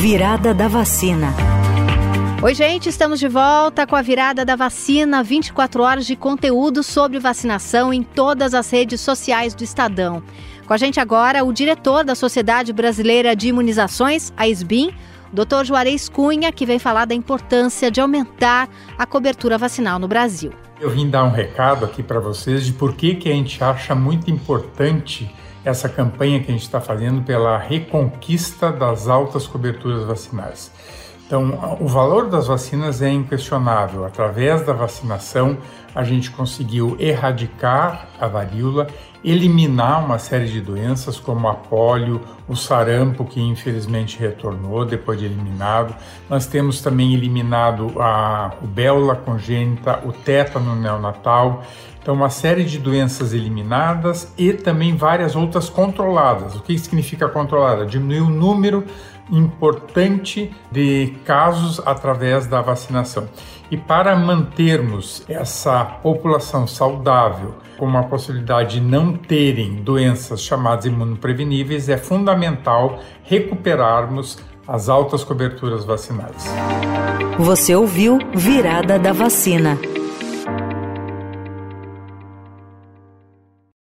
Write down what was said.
Virada da vacina. Oi, gente, estamos de volta com a virada da vacina, 24 horas de conteúdo sobre vacinação em todas as redes sociais do Estadão. Com a gente agora o diretor da Sociedade Brasileira de Imunizações, a SBIM, Dr. Juarez Cunha, que vem falar da importância de aumentar a cobertura vacinal no Brasil. Eu vim dar um recado aqui para vocês de por que, que a gente acha muito importante essa campanha que a gente está fazendo pela reconquista das altas coberturas vacinais. Então, o valor das vacinas é inquestionável. Através da vacinação, a gente conseguiu erradicar a varíola, eliminar uma série de doenças como a polio, o sarampo, que infelizmente retornou depois de eliminado. Nós temos também eliminado a rubéola congênita, o tétano neonatal. Então, uma série de doenças eliminadas e também várias outras controladas. O que significa controlada? Diminuir o número importante de casos através da vacinação. E para mantermos essa população saudável, com uma possibilidade de não terem doenças chamadas imunopreveníveis, é fundamental recuperarmos as altas coberturas vacinais. Você ouviu Virada da Vacina.